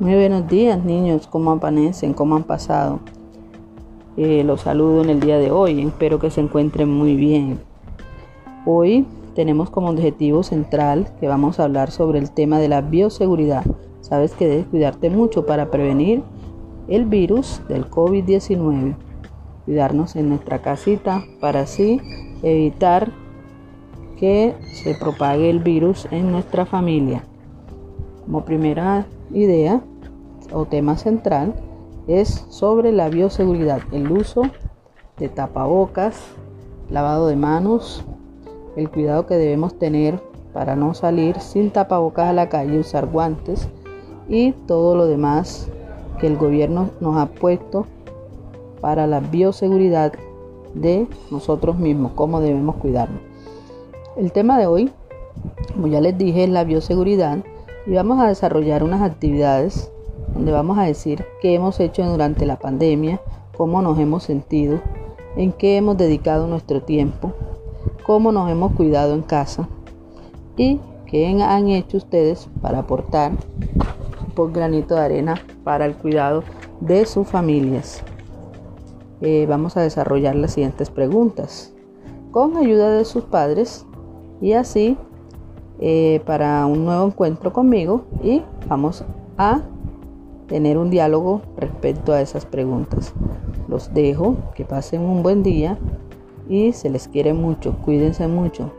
Muy buenos días niños, ¿cómo amanecen? ¿Cómo han pasado? Eh, los saludo en el día de hoy, espero que se encuentren muy bien. Hoy tenemos como objetivo central que vamos a hablar sobre el tema de la bioseguridad. Sabes que debes cuidarte mucho para prevenir el virus del COVID-19. Cuidarnos en nuestra casita para así evitar que se propague el virus en nuestra familia. Como primera idea o tema central es sobre la bioseguridad, el uso de tapabocas, lavado de manos, el cuidado que debemos tener para no salir sin tapabocas a la calle, usar guantes y todo lo demás que el gobierno nos ha puesto para la bioseguridad de nosotros mismos, cómo debemos cuidarnos. El tema de hoy, como ya les dije, es la bioseguridad y vamos a desarrollar unas actividades donde vamos a decir qué hemos hecho durante la pandemia, cómo nos hemos sentido, en qué hemos dedicado nuestro tiempo, cómo nos hemos cuidado en casa y qué han hecho ustedes para aportar un granito de arena para el cuidado de sus familias. Eh, vamos a desarrollar las siguientes preguntas. Con ayuda de sus padres, y así eh, para un nuevo encuentro conmigo y vamos a tener un diálogo respecto a esas preguntas. Los dejo, que pasen un buen día y se les quiere mucho, cuídense mucho.